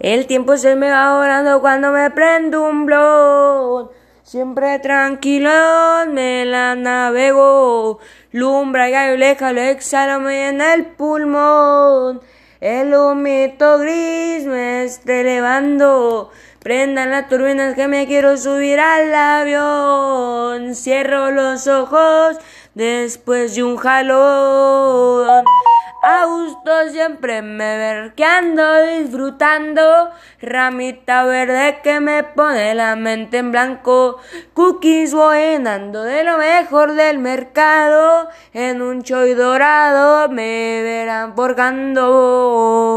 El tiempo se me va volando cuando me prendo un blog. Siempre tranquilo me la navego. Lumbra y leja lo exhalo en el pulmón. El humito gris me esté elevando. Prendan las turbinas que me quiero subir al avión. Cierro los ojos después de un jalón. Siempre me verqueando, disfrutando. Ramita verde que me pone la mente en blanco. Cookies voy dando de lo mejor del mercado. En un choy dorado me verán porcando.